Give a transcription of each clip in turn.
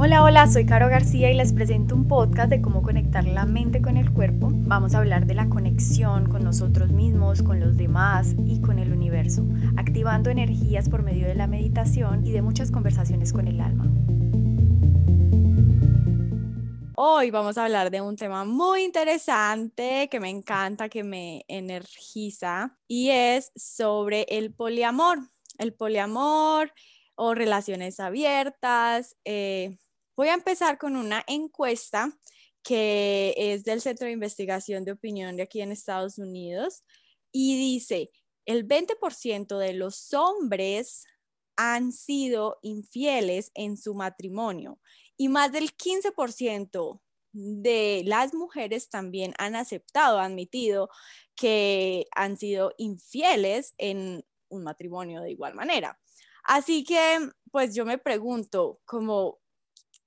Hola, hola, soy Caro García y les presento un podcast de cómo conectar la mente con el cuerpo. Vamos a hablar de la conexión con nosotros mismos, con los demás y con el universo, activando energías por medio de la meditación y de muchas conversaciones con el alma. Hoy vamos a hablar de un tema muy interesante que me encanta, que me energiza y es sobre el poliamor. El poliamor o relaciones abiertas. Eh, Voy a empezar con una encuesta que es del Centro de Investigación de Opinión de aquí en Estados Unidos y dice, el 20% de los hombres han sido infieles en su matrimonio y más del 15% de las mujeres también han aceptado, admitido que han sido infieles en un matrimonio de igual manera. Así que, pues yo me pregunto, como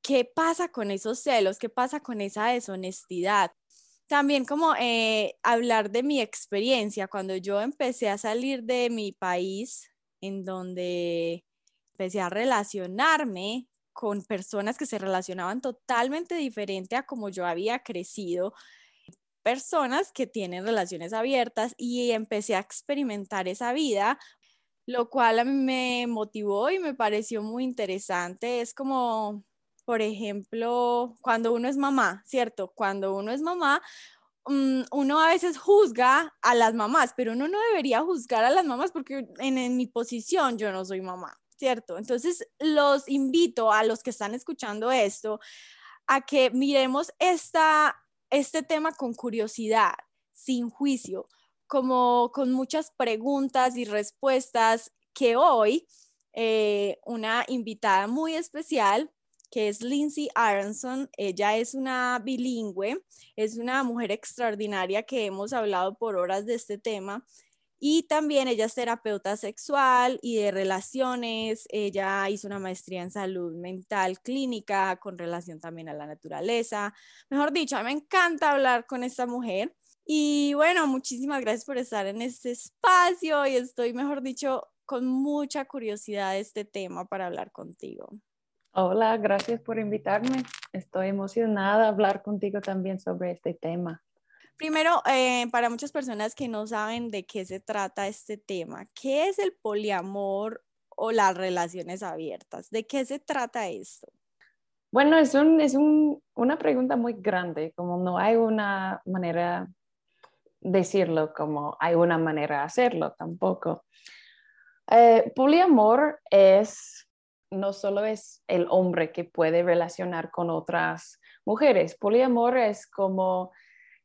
¿qué pasa con esos celos? ¿Qué pasa con esa deshonestidad? También como eh, hablar de mi experiencia cuando yo empecé a salir de mi país, en donde empecé a relacionarme con personas que se relacionaban totalmente diferente a como yo había crecido, personas que tienen relaciones abiertas y empecé a experimentar esa vida, lo cual a mí me motivó y me pareció muy interesante. Es como por ejemplo, cuando uno es mamá, ¿cierto? Cuando uno es mamá, mm, uno a veces juzga a las mamás, pero uno no debería juzgar a las mamás porque en, mi posición yo no soy mamá, ¿cierto? Entonces, los invito a los que están escuchando esto a que miremos esta, este tema con curiosidad, sin juicio, como con muchas preguntas y respuestas que hoy eh, una invitada muy especial que es Lindsay Aronson. Ella es una bilingüe, es una mujer extraordinaria que hemos hablado por horas de este tema. Y también ella es terapeuta sexual y de relaciones. Ella hizo una maestría en salud mental clínica con relación también a la naturaleza. Mejor dicho, a mí me encanta hablar con esta mujer. Y bueno, muchísimas gracias por estar en este espacio y estoy, mejor dicho, con mucha curiosidad de este tema para hablar contigo. Hola, gracias por invitarme. Estoy emocionada de hablar contigo también sobre este tema. Primero, eh, para muchas personas que no saben de qué se trata este tema, ¿qué es el poliamor o las relaciones abiertas? ¿De qué se trata esto? Bueno, es, un, es un, una pregunta muy grande, como no hay una manera de decirlo, como hay una manera de hacerlo tampoco. Eh, poliamor es no solo es el hombre que puede relacionar con otras mujeres. Poliamor es como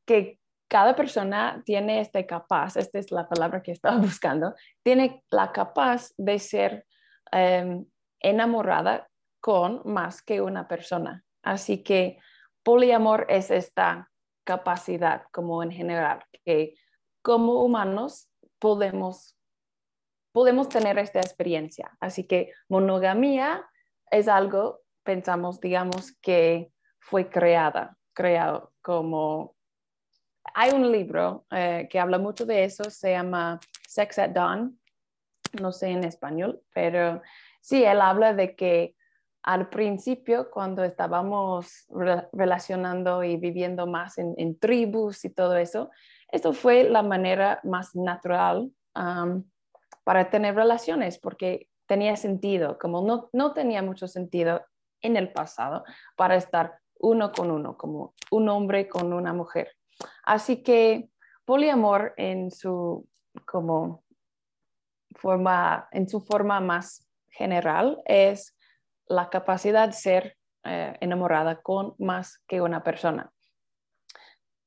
que cada persona tiene este capaz, esta es la palabra que estaba buscando, tiene la capaz de ser em, enamorada con más que una persona. Así que poliamor es esta capacidad como en general, que como humanos podemos podemos tener esta experiencia. Así que monogamía es algo, pensamos, digamos, que fue creada, creado como... Hay un libro eh, que habla mucho de eso, se llama Sex at Dawn, no sé en español, pero sí, él habla de que al principio, cuando estábamos relacionando y viviendo más en, tribus y todo eso, esto fue la manera más natural para tener relaciones, porque tenía sentido, como no, no tenía mucho sentido en el pasado para estar uno con uno, como un hombre con una mujer. Así que poliamor en su como forma, en su forma más general es la capacidad de ser eh, enamorada con más que una persona.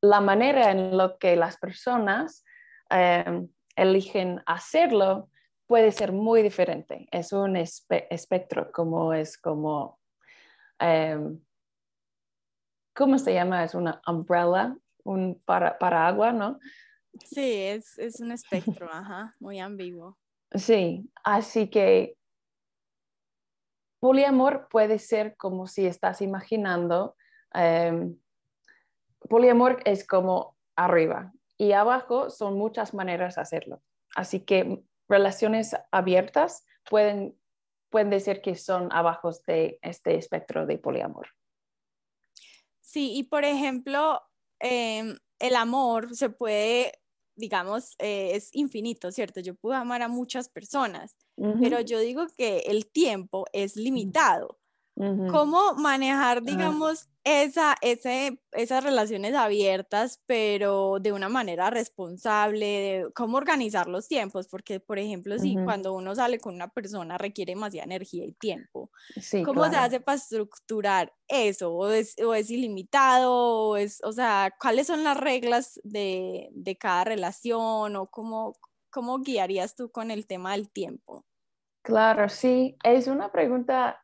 La manera en la que las personas eh, eligen hacerlo puede ser muy diferente. Es un espectro, como es como, em, ¿cómo se llama? Es una umbrella, un para, paraguas, ¿no? Sí, es, es un espectro, ajá, muy ambiguo. Sí, así que poliamor puede ser como si estás imaginando, em, poliamor es como arriba, y abajo son muchas maneras de hacerlo. Así que relaciones abiertas pueden pueden decir que son abajo de este espectro de poliamor. Sí, y por ejemplo, em, el amor se puede, digamos, eh, es infinito, ¿cierto? Yo puedo amar a muchas personas, pero yo digo que el tiempo es limitado. ¿Cómo manejar, digamos, esa, ese, esas relaciones abiertas, pero de una manera responsable? De cómo organizar los tiempos, porque, por ejemplo, si cuando uno sale con una persona requiere demasiada energía y tiempo, ¿cómo se hace para estructurar eso? ¿O es, o es ilimitado? O, es, o sea, ¿cuáles son las reglas de, de cada relación? ¿O cómo, cómo guiarías tú con el tema del tiempo? Claro, sí, es una pregunta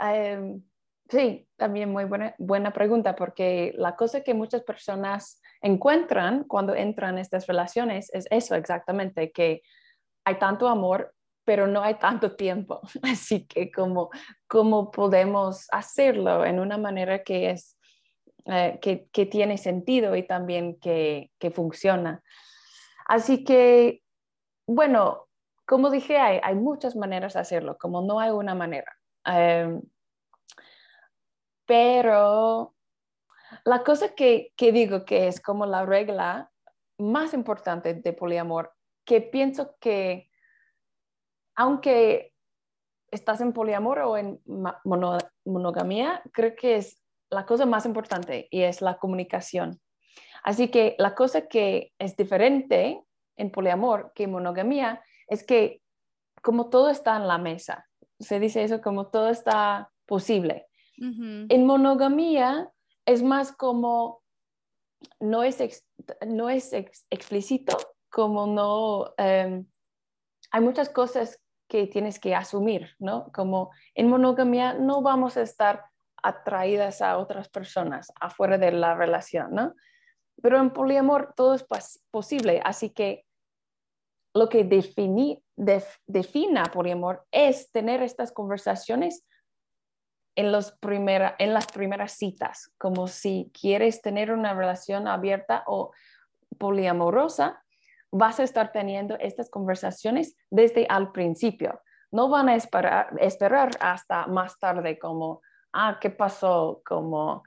Em, sí, también muy buena, pregunta, porque la cosa que muchas personas encuentran cuando entran en estas relaciones es eso exactamente, que hay tanto amor, pero no hay tanto tiempo. Así que como, cómo podemos hacerlo en una manera que es... Eh, que, que, tiene sentido y también que, que, funciona. Así que, bueno, como dije, hay, hay muchas maneras de hacerlo, como no hay una manera. Em, pero la cosa que, digo que es como la regla más importante de poliamor, que pienso que aunque estás en poliamor o en monogamia, creo que es la cosa más importante y es la comunicación. Así que la cosa que es diferente en poliamor que en monogamia es que como todo está en la mesa, se dice eso como todo está posible. En monogamia es más como, no es, no es explícito, como no, em, hay muchas cosas que tienes que asumir, ¿no? Como en monogamia no vamos a estar atraídas a otras personas afuera de la relación, ¿no? Pero en poliamor todo es posible, así que lo que defini, defina poliamor es tener estas conversaciones en, los primera, en las primeras citas, como si quieres tener una relación abierta o poliamorosa, vas a estar teniendo estas conversaciones desde al principio. No van a esperar, esperar hasta más tarde como, ah, ¿qué pasó? Como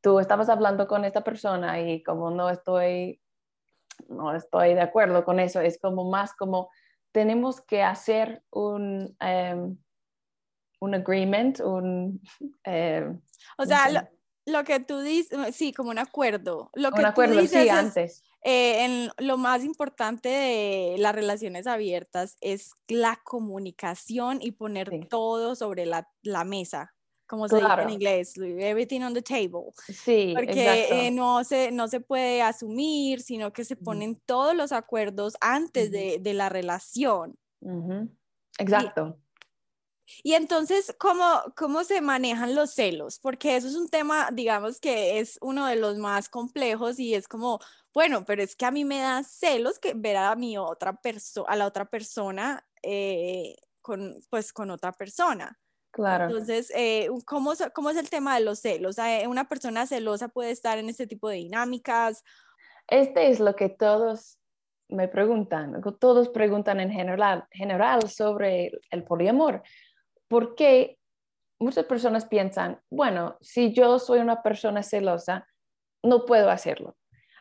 tú estabas hablando con esta persona y como no estoy no estoy de acuerdo con eso, es como más como tenemos que hacer un, em, un agreement, un... Em, o sea, lo, que tú dices, sí, como un acuerdo. Lo que un acuerdo, sí, antes. Eh, en, lo más importante de las relaciones abiertas es la comunicación y poner todo sobre la, la mesa como se dice en inglés, everything on the table. Sí, porque eh, no, se, no se puede asumir, sino que se ponen todos los acuerdos antes de, de, la relación. Exacto. Y, entonces, ¿cómo, ¿cómo se manejan los celos? Porque eso es un tema, digamos, que es uno de los más complejos y es como, bueno, pero es que a mí me da celos que ver a mi otra persona, a la otra persona, eh, con, pues con otra persona. Claro. Entonces, eh, ¿cómo, ¿cómo, es el tema de los celos? Eh, ¿Una persona celosa puede estar en este tipo de dinámicas? Este es lo que todos me preguntan, todos preguntan en general, general sobre el poliamor, porque muchas personas piensan, bueno, si yo soy una persona celosa, no puedo hacerlo.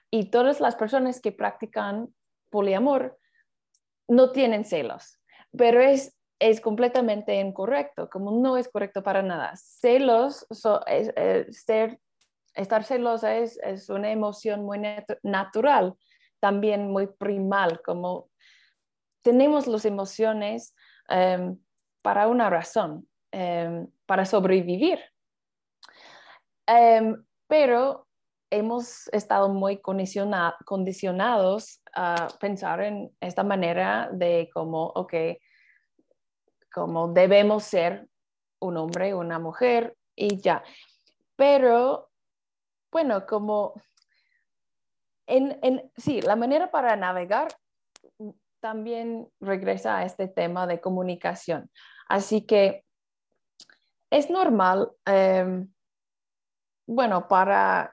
Y todas las personas que practican poliamor no tienen celos, pero es es completamente incorrecto, como no es correcto para nada. Celos, eh, ser, estar celosa es, es, una emoción muy natural, también muy primal, como tenemos las emociones em, para una razón, em, para sobrevivir. Em, pero hemos estado muy condicionados a pensar en esta manera de como, ok, como debemos ser un hombre, una mujer y ya. Pero, bueno, como en, en, sí, la manera para navegar también regresa a este tema de comunicación. Así que es normal, em, bueno, para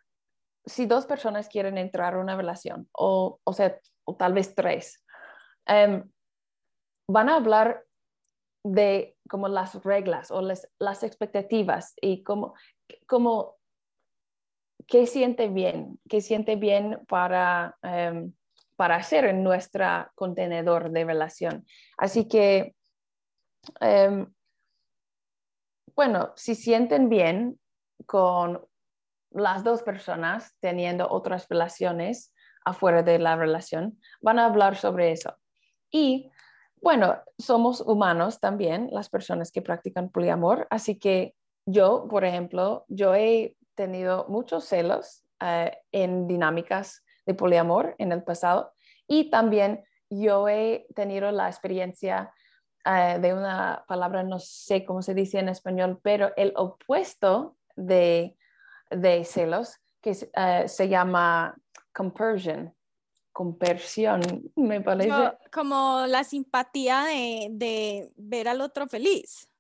si dos personas quieren entrar a una relación, o, o sea, o tal vez tres, em, van a hablar de como las reglas o las expectativas y como, como qué siente bien, qué siente bien para, em, para hacer en nuestro contenedor de relación. Así que, em, bueno, si sienten bien con las dos personas teniendo otras relaciones afuera de la relación, van a hablar sobre eso. Y bueno, somos humanos también, las personas que practican poliamor, así que yo, por ejemplo, yo he tenido muchos celos eh, en dinámicas de poliamor en el pasado y también yo he tenido la experiencia eh, de una palabra, no sé cómo se dice en español, pero el opuesto de, de celos, que eh, se llama compersion, compersión, me parece. como la simpatía de, ver al otro feliz.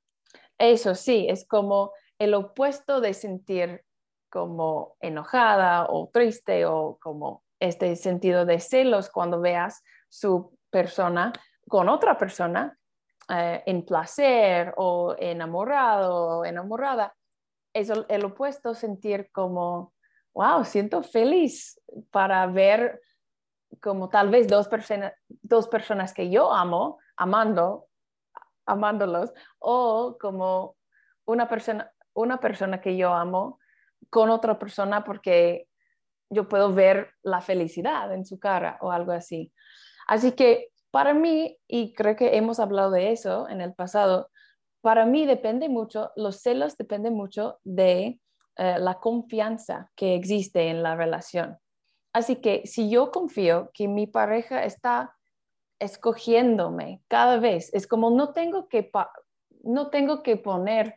Eso sí, es como el opuesto de sentir como enojada o triste o como este sentido de celos cuando veas su persona con otra persona eh, en placer o enamorado o enamorada. Es el opuesto sentir como, wow, siento feliz para ver como tal vez dos, personas dos personas que yo amo, amando, amándolos, o como una persona, una persona que yo amo con otra persona porque yo puedo ver la felicidad en su cara o algo así. Así que para mí, y creo que hemos hablado de eso en el pasado, para mí depende mucho, los celos dependen mucho de eh, la confianza que existe en la relación. Así que si yo confío que mi pareja está escogiéndome cada vez, es como no tengo que, no tengo que poner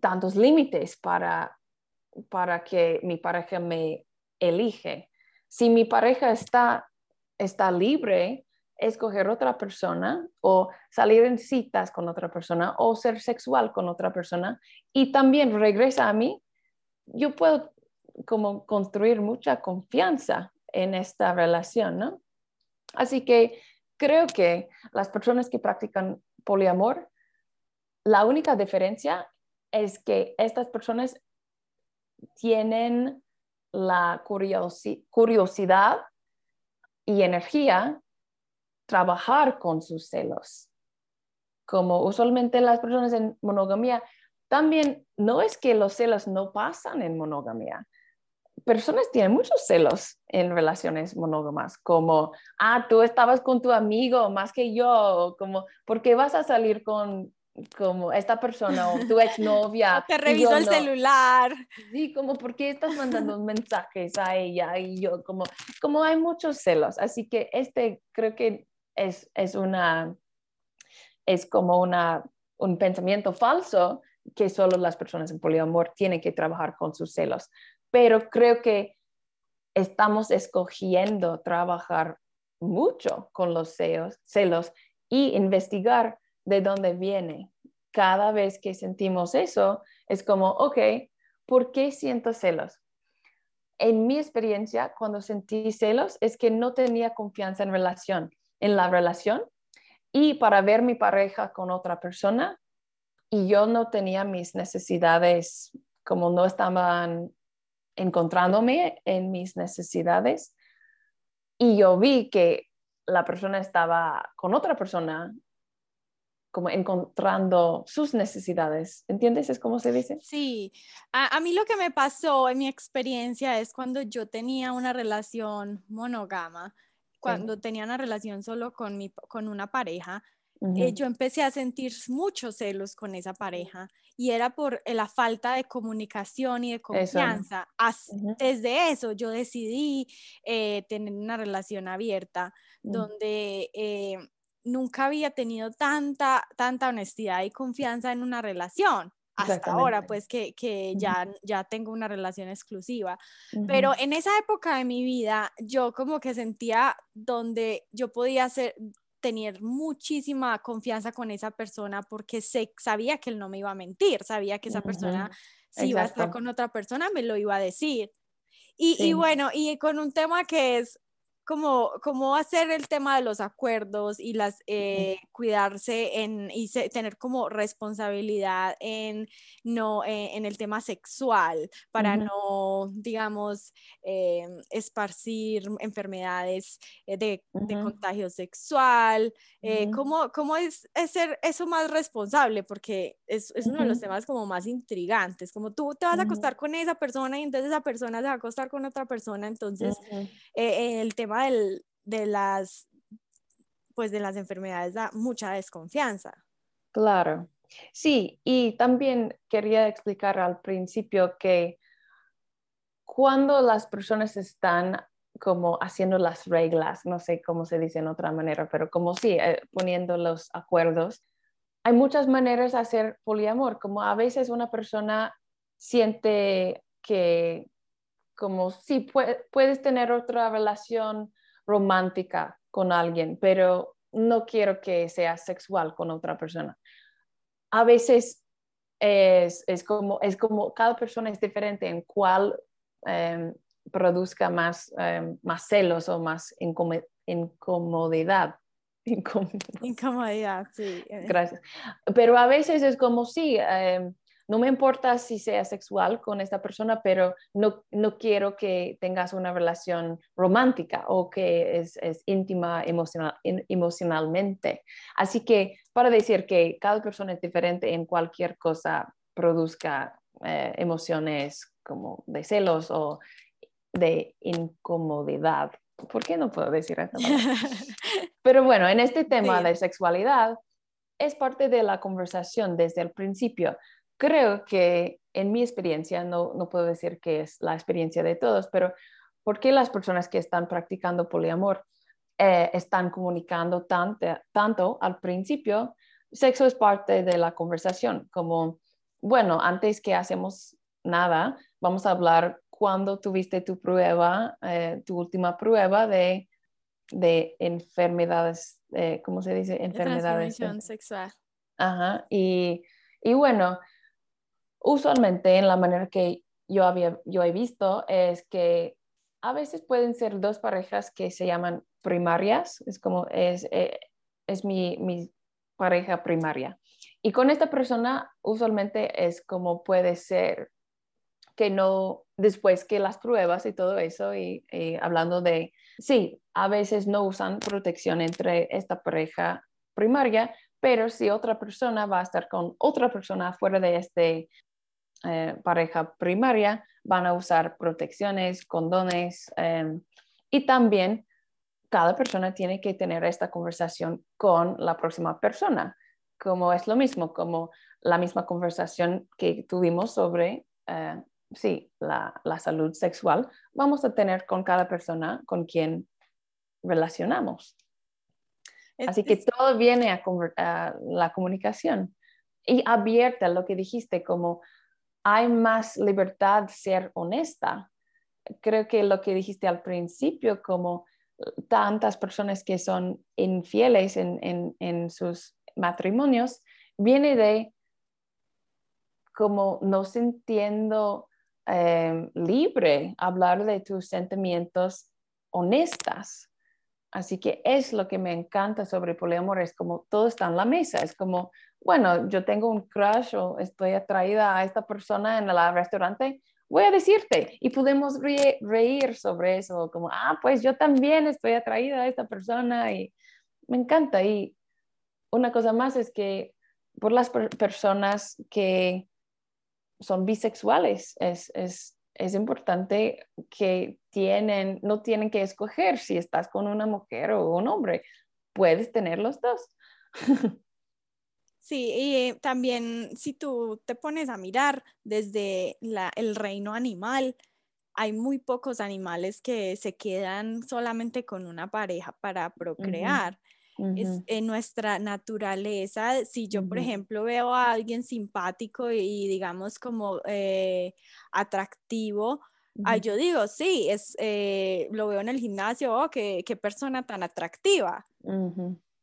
tantos límites para, para que mi pareja me elige. Si mi pareja está, está libre, escoger otra persona o salir en citas con otra persona o ser sexual con otra persona y también regresa a mí, yo puedo como construir mucha confianza en esta relación, ¿no? Así que creo que las personas que practican poliamor, la única diferencia es que estas personas tienen la curiosidad y energía trabajar con sus celos. Como usualmente las personas en monogamia, también no es que los celos no pasan en monogamia, personas tienen muchos celos en relaciones monógamas, como, ah, tú estabas con tu amigo más que yo, como, ¿por qué vas a salir con como esta persona o tu exnovia? Te revisó el celular. Sí, como, ¿por qué estás mandando mensajes a ella? Y yo, como, como hay muchos celos, así que este creo que es, es una, es como una, un pensamiento falso que solo las personas en poliamor tienen que trabajar con sus celos pero creo que estamos escogiendo trabajar mucho con los celos, y investigar de dónde viene. Cada vez que sentimos eso, es como, ok, ¿por qué siento celos? En mi experiencia, cuando sentí celos, es que no tenía confianza en relación, en la relación, y para ver mi pareja con otra persona, y yo no tenía mis necesidades como no estaban encontrándome en mis necesidades y yo vi que la persona estaba con otra persona como encontrando sus necesidades. ¿Entiendes? ¿Es como se dice? Sí, a, mí lo que me pasó en mi experiencia es cuando yo tenía una relación monógama, cuando tenía una relación solo con, mi, con una pareja, eh, yo empecé a sentir muchos celos con esa pareja y era por eh, la falta de comunicación y de confianza. Desde eso yo decidí eh, tener una relación abierta mm. donde nunca había tenido tanta, tanta honestidad y confianza en una relación hasta ahora, pues que, que ya, ya tengo una relación exclusiva. Pero en esa época de mi vida, yo como que sentía donde yo podía ser, tener muchísima confianza con esa persona porque se, sabía que él no me iba a mentir, sabía que esa persona, si iba a estar con otra persona, me lo iba a decir. Y, y, bueno, y con un tema que es como, cómo hacer el tema de los acuerdos y las eh, cuidarse en, y tener como responsabilidad en, no, eh, en el tema sexual para no, digamos, eh, esparcir enfermedades de, contagio sexual. ¿cómo, ¿cómo, es, ser eso más responsable? Porque es, es uno de los temas como más intrigantes, como tú te vas a acostar con esa persona y entonces esa persona se va a acostar con otra persona, entonces el tema de las pues de las enfermedades da mucha desconfianza. Claro. Sí, y también quería explicar al principio que cuando las personas están como haciendo las reglas, no sé cómo se dice en otra manera, pero como sí, eh, poniendo los acuerdos, hay muchas maneras de hacer poliamor, como a veces una persona siente que como sí puedes tener otra relación romántica con alguien, pero no quiero que sea sexual con otra persona. A veces es, como, es como cada persona es diferente en cuál em, produzca más, em, más celos o más incomodidad. Incomodidad, sí. Gracias. Pero a veces es como, sí, em, no me importa si sea sexual con esta persona, pero no, no quiero que tengas una relación romántica o que es, es íntima emocional, emocionalmente. Así que para decir que cada persona es diferente en cualquier cosa produzca eh, emociones como de celos o de incomodidad. ¿Por qué no puedo decir eso? Pero bueno, en este tema de sexualidad es parte de la conversación desde el principio creo que en mi experiencia, no, no puedo decir que es la experiencia de todos, pero ¿por qué las personas que están practicando poliamor eh, están comunicando tanto, tanto al principio? Sexo es parte de la conversación, como, bueno, antes que hacemos nada, vamos a hablar cuando tuviste tu prueba, eh, tu última prueba de, de enfermedades, eh, ¿cómo se dice? Enfermedades. De sexual. Ajá, y, y bueno, usualmente en la manera que yo, había, yo he visto es que a veces pueden ser dos parejas que se llaman primarias, es como es, eh, es mi, mi, pareja primaria. Y con esta persona usualmente es como puede ser que no, después que las pruebas y todo eso, y, y hablando de, sí, a veces no usan protección entre esta pareja primaria, pero si otra persona va a estar con otra persona fuera de este eh, pareja primaria van a usar protecciones, condones em, y también cada persona tiene que tener esta conversación con la próxima persona, como es lo mismo, como la misma conversación que tuvimos sobre, eh, sí, la, la, salud sexual, vamos a tener con cada persona con quien relacionamos. Así que todo viene a, a la comunicación y abierta, lo que dijiste, como hay más libertad ser honesta. Creo que lo que dijiste al principio, como tantas personas que son infieles en, sus matrimonios, viene de como no sintiendo eh, libre hablar de tus sentimientos honestas. Así que es lo que me encanta sobre poliamor, es como todo está en la mesa, es como, bueno, yo tengo un crush o estoy atraída a esta persona en el restaurante, voy a decirte y podemos reír sobre eso, como, ah, pues yo también estoy atraída a esta persona y me encanta. Y una cosa más es que por las personas que son bisexuales, es, es es importante que tienen, no tienen que escoger si estás con una mujer o un hombre, puedes tener los dos. Sí, y también si tú te pones a mirar desde el reino animal, hay muy pocos animales que se quedan solamente con una pareja para procrear es en nuestra naturaleza. Si yo, por ejemplo, veo a alguien simpático y, digamos como eh, atractivo, yo digo, sí, es, eh, lo veo en el gimnasio, oh, qué, qué persona tan atractiva.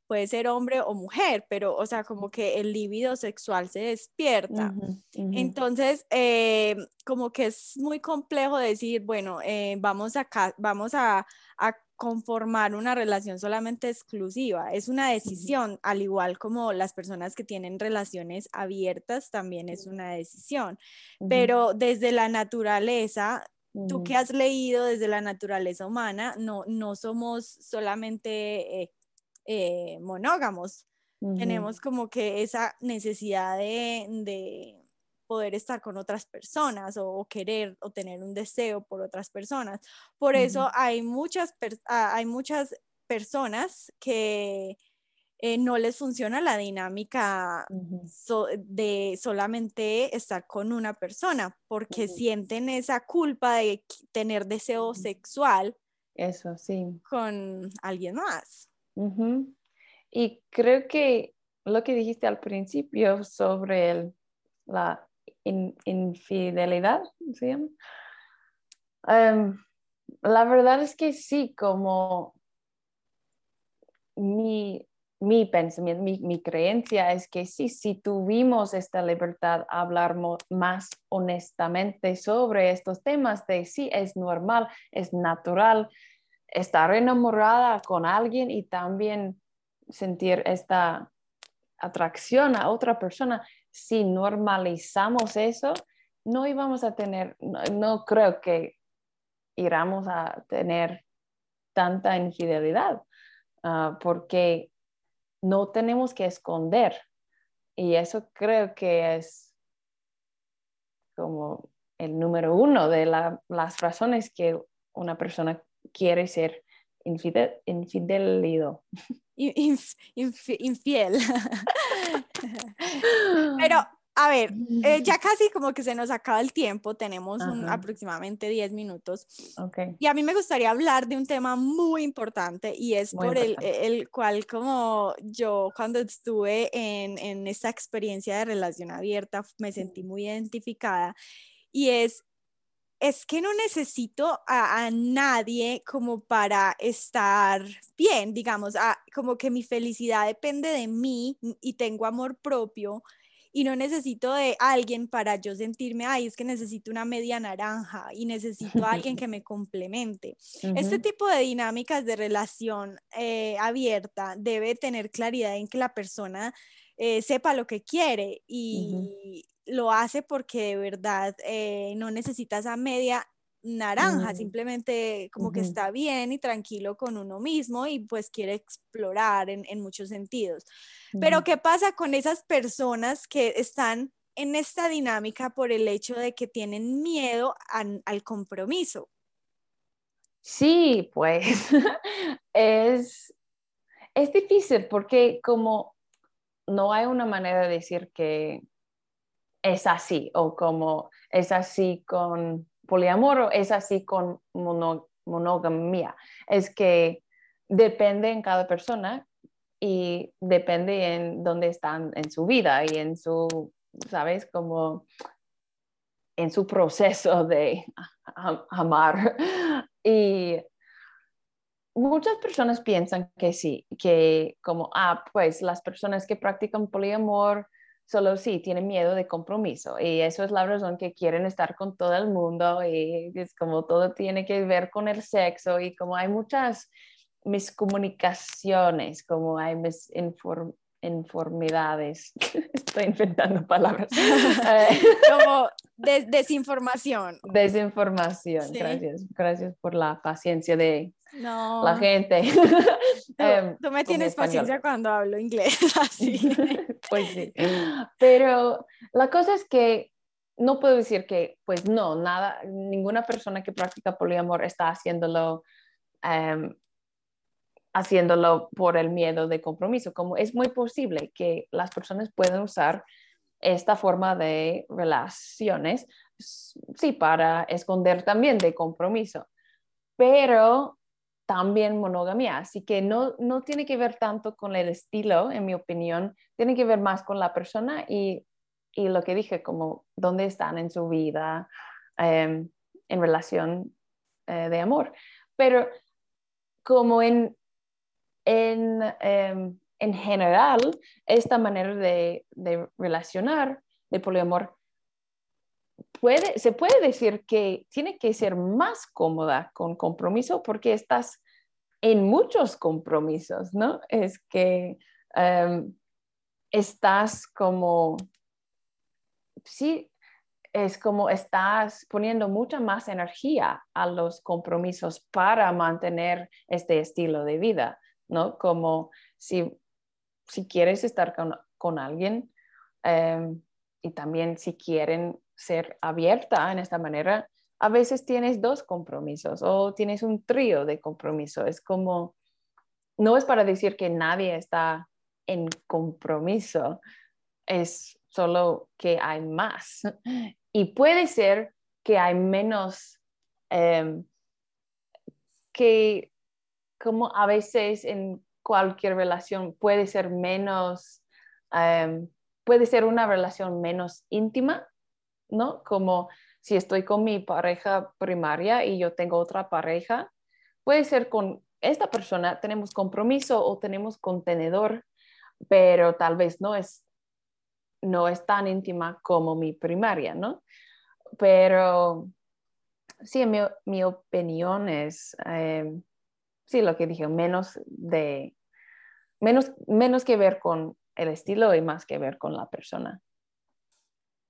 Puede ser hombre o mujer, pero, o sea, como que el líbido sexual se despierta. Entonces, eh, como que es muy complejo decir, bueno, vamos, a, vamos a, a conformar una relación solamente exclusiva, es una decisión, al igual como las personas que tienen relaciones abiertas también es una decisión, pero desde la naturaleza, tú que has leído desde la naturaleza humana, no, no somos solamente eh, eh, monógamos, tenemos como que esa necesidad de poder estar con otras personas o, querer o tener un deseo por otras personas. Por eso hay muchas, ah, hay muchas personas que eh, no les funciona la dinámica de solamente estar con una persona porque sienten esa culpa de tener deseo sexual. Eso, sí. Con alguien más. Y creo que lo que dijiste al principio sobre el, la infidelidad, ¿se llama? Em, la verdad es que sí, como mi, mi pensamiento, mi, creencia es que sí, si tuvimos esta libertad a hablar más honestamente sobre estos temas, de sí, es normal, es natural estar enamorada con alguien y también sentir esta atracción a otra persona, si normalizamos eso, no íbamos a tener, no, creo que iramos a tener tanta infidelidad, ah, porque no tenemos que esconder. Y eso creo que es como el número uno de las razones que una persona quiere ser infidel, infidelido. infiel. Pero, a ver, eh, ya casi como que se nos acaba el tiempo, tenemos aproximadamente 10 minutos. Y a mí me gustaría hablar de un tema muy importante y es por El, el, cual como yo cuando estuve en, en esta experiencia de relación abierta me sentí muy identificada y es es que no necesito a, nadie como para estar bien, digamos, como que mi felicidad depende de mí y tengo amor propio y no necesito de alguien para yo sentirme, ay, es que necesito una media naranja y necesito a alguien que me complemente. Este tipo de dinámicas de relación eh, abierta debe tener claridad en que la persona eh, sepa lo que quiere y, lo hace porque de verdad eh, no necesitas a media naranja, mm. simplemente como que está bien y tranquilo con uno mismo y pues quiere explorar en, muchos sentidos. Pero ¿qué pasa con esas personas que están en esta dinámica por el hecho de que tienen miedo al compromiso? Sí, pues es, es difícil porque como no hay una manera de decir que es así o como es así con poliamor es así con monogamia. Es que depende en cada persona y depende en dónde están en su vida y en su, ¿sabes? Como en su proceso de amar. Y muchas personas piensan que sí, que como, ah, pues las personas que practican poliamor solo sí tienen miedo de compromiso y eso es la razón que quieren estar con todo el mundo y es como todo tiene que ver con el sexo y como hay muchas miscomunicaciones, como hay misinformidades, estoy inventando palabras. Como desinformación. Desinformación, gracias, gracias por la paciencia de la gente. Em, tú, me tienes paciencia cuando hablo inglés, así. pues sí. Pero la cosa es que no puedo decir que, pues no, nada, ninguna persona que practica poliamor está haciéndolo, em, haciéndolo por el miedo de compromiso. Como es muy posible que las personas puedan usar esta forma de relaciones, sí, para esconder también de compromiso. Pero también monogamia. Así que no, no tiene que ver tanto con el estilo, en mi opinión, tiene que ver más con la persona y, y lo que dije, como dónde están en su vida em, en relación eh, de amor. Pero como en, en, em, en general, esta manera de, de relacionar, de poliamor, se puede decir que tiene que ser más cómoda con compromiso porque estás en muchos compromisos, ¿no? Es que em, estás como, sí, es como estás poniendo mucha más energía a los compromisos para mantener este estilo de vida, ¿no? Como si, si quieres estar con, alguien em, y también si quieren ser abierta en esta manera, a veces tienes dos compromisos o tienes un trío de compromisos. Es como, no es para decir que nadie está en compromiso, es solo que hay más. Y puede ser que hay menos, em, que como a veces en cualquier relación puede ser menos, em, puede ser una relación menos íntima, ¿no? Como si estoy con mi pareja primaria y yo tengo otra pareja, puede ser con esta persona, tenemos compromiso o tenemos contenedor, pero tal vez no es, no es tan íntima como mi primaria, ¿no? Pero sí, mi, mi opinión es, eh, sí, lo que dije, menos de, menos, menos que ver con el estilo y más que ver con la persona.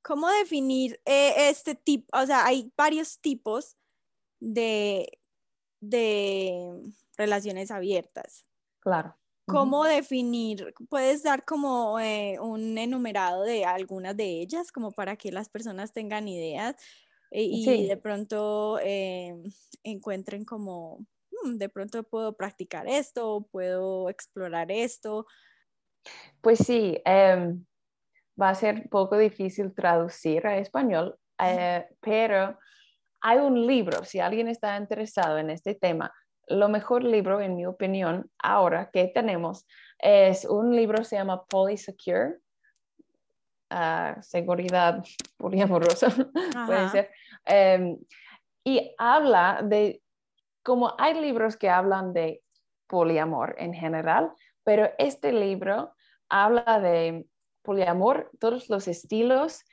¿Cómo definir eh, este tipo? O sea, hay varios tipos de, de relaciones abiertas. Claro. ¿Cómo definir? ¿Puedes dar como eh, un enumerado de algunas de ellas, como para que las personas tengan ideas eh, y de pronto encuentren como, mm, de pronto puedo practicar esto, puedo explorar esto? Pues sí, em, va a ser poco difícil traducir a español, eh, pero hay un libro, si alguien está interesado en este tema, lo mejor libro, en mi opinión, ahora que tenemos, es un libro, se llama Polysecure, uh, seguridad poliamorosa, puede ser, em, y habla de, como hay libros que hablan de poliamor en general, pero este libro habla de poliamor, todos los estilos,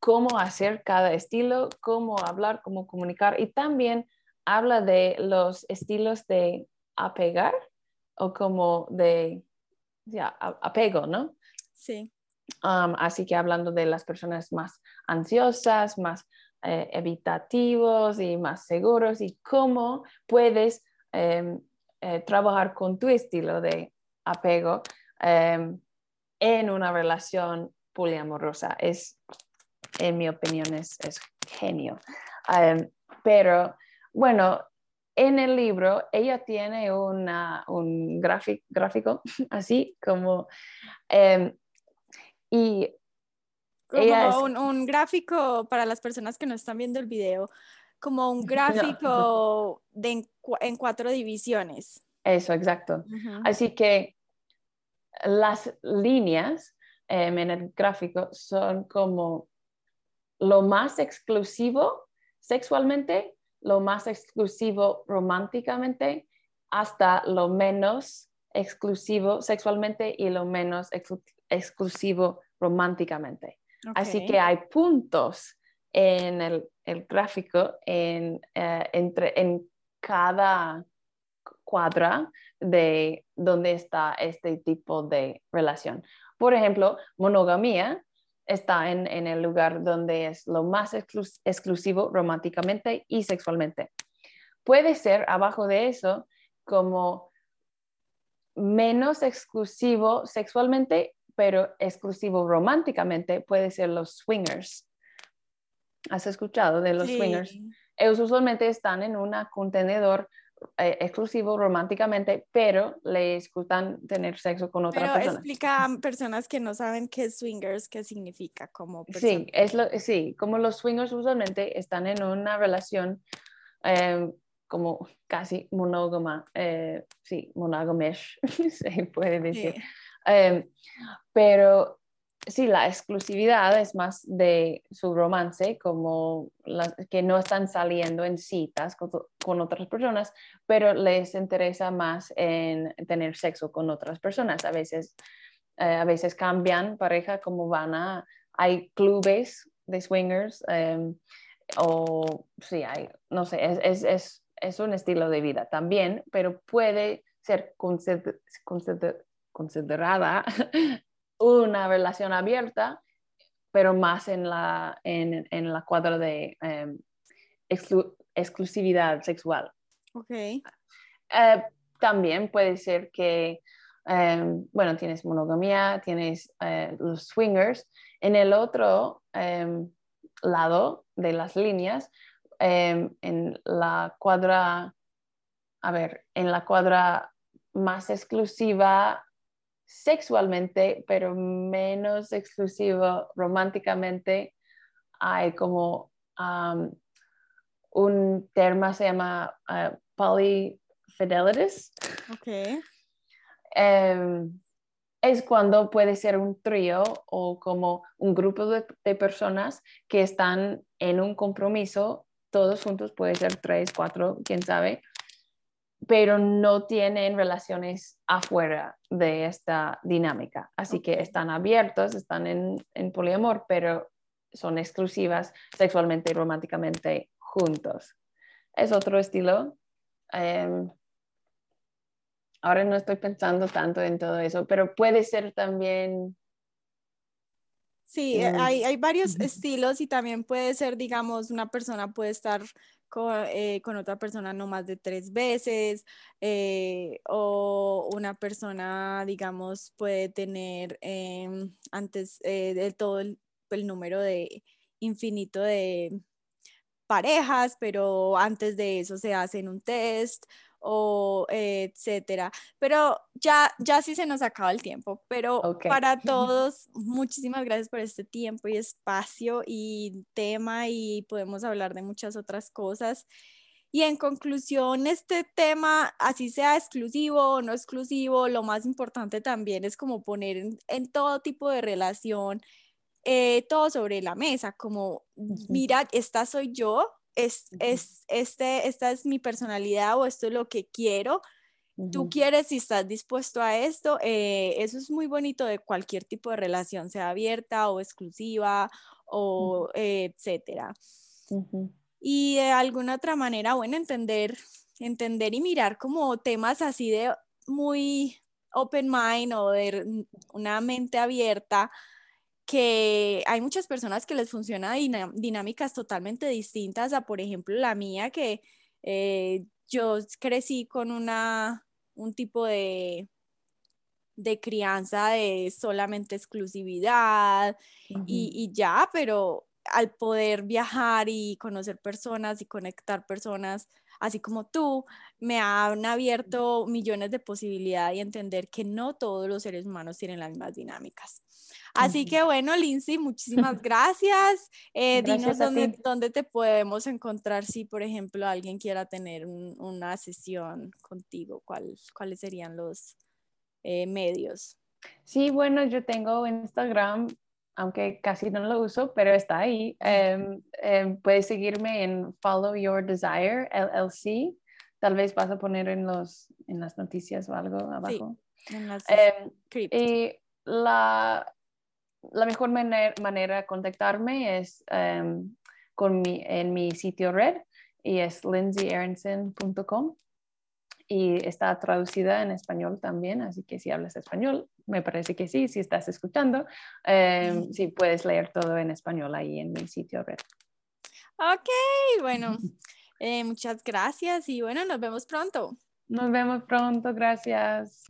cómo hacer cada estilo, cómo hablar, cómo comunicar y también habla de los estilos de apegar o como de apego, ¿no? Sí. Um, así que hablando de las personas más ansiosas, más eh, evitativos y más seguros y cómo puedes em, eh, trabajar con tu estilo de apego em, en una relación poliamorosa. Es, en mi opinión, es, genio. Um, pero bueno, en el libro ella tiene una, un gráfico así como... Um, y como un, gráfico para las personas que no están viendo el video, como un gráfico de en, cuatro divisiones. Eso, exacto. Así que las líneas em, en el gráfico son como lo más exclusivo sexualmente, lo más exclusivo románticamente, hasta lo menos exclusivo sexualmente y lo menos exclusivo románticamente. Así que hay puntos en el, gráfico en, eh, entre, en cada cuadra de dónde está este tipo de relación. Por ejemplo, monogamía está en, el lugar donde es lo más exclusivo románticamente y sexualmente. Puede ser abajo de eso como menos exclusivo sexualmente, pero exclusivo románticamente, puede ser los swingers. ¿Has escuchado de los swingers? Ellos usualmente están en un contenedor eh, exclusivo románticamente, pero les gustan tener sexo con otra persona. Explica a personas que no saben qué es swingers, qué significa como Sí, es lo, sí, como los swingers usualmente están en una relación em, como casi monógama, eh, sí, monogamish, se puede decir. Em, pero sí, la exclusividad es más de su romance, como que no están saliendo en citas con, otras personas, pero les interesa más en tener sexo con otras personas. A veces, eh, a veces cambian pareja, como van a, hay clubes de swingers, em, o sí, hay, no sé, es, es, es un estilo de vida también, pero puede ser considerada una relación abierta, pero más en la, en, en la cuadra de em, exclusividad sexual. Ok. Eh, también puede ser que, em, bueno, tienes monogamia, tienes eh, los swingers. En el otro em, lado de las líneas, en la cuadra, a ver, en la cuadra más exclusiva sexualmente, pero menos exclusivo románticamente. Hay como un término se llama uh, polyfidelitis. Okay. Em, es cuando puede ser un trío o como un grupo de, de, personas que están en un compromiso, todos juntos, puede ser tres, cuatro, quién sabe, pero no tienen relaciones afuera de esta dinámica. Así que están abiertos, están en, poliamor, pero son exclusivas sexualmente y románticamente juntos. Es otro estilo. Em, ahora no estoy pensando tanto en todo eso, pero puede ser también... Sí, hay, hay varios estilos y también puede ser, digamos, una persona puede estar eh, con, otra persona no más de tres veces eh, o una persona, digamos, puede tener em, antes eh, de todo el, número de infinito de parejas, pero antes de eso se hacen un test o etcétera. Pero ya, ya sí se nos acaba el tiempo, pero para todos, muchísimas gracias por este tiempo y espacio y tema y podemos hablar de muchas otras cosas. Y en conclusión, este tema, así sea exclusivo o no exclusivo, lo más importante también es como poner en, todo tipo de relación eh, todo sobre la mesa, como, mira, esta soy yo, es, es, este, esta es mi personalidad o esto es lo que quiero. Tú quieres y estás dispuesto a esto. Eh, eso es muy bonito de cualquier tipo de relación, sea abierta o exclusiva o eh, etcétera. Y de alguna otra manera, bueno, entender, entender y mirar como temas así de muy open mind o de una mente abierta que hay muchas personas que les funciona dinámicas totalmente distintas a, por ejemplo, la mía, que eh, yo crecí con una, un tipo de, de crianza de solamente exclusividad y, y, ya, pero al poder viajar y conocer personas y conectar personas, así como tú, me han abierto millones de posibilidades y entender que no todos los seres humanos tienen las mismas dinámicas. Así que bueno, Lindsay, muchísimas gracias. Eh, dinos dónde, dónde, te podemos encontrar si, por ejemplo, alguien quiera tener una sesión contigo. ¿Cuál, ¿Cuáles serían los eh, medios? Sí, bueno, yo tengo Instagram, aunque casi no lo uso, pero está ahí. Em, em, puedes seguirme en Follow Your Desire LLC. Tal vez vas a poner en, los, en las noticias o algo abajo. Sí, en las em, y la, la mejor manera, de contactarme es con mi, en mi sitio red y es lindsayaaronson.com y está traducida en español también, así que si hablas español, me parece que sí, si estás escuchando, eh, sí puedes leer todo en español ahí en mi sitio red. Ok, bueno, eh, muchas gracias y bueno, nos vemos pronto. Nos vemos pronto, gracias.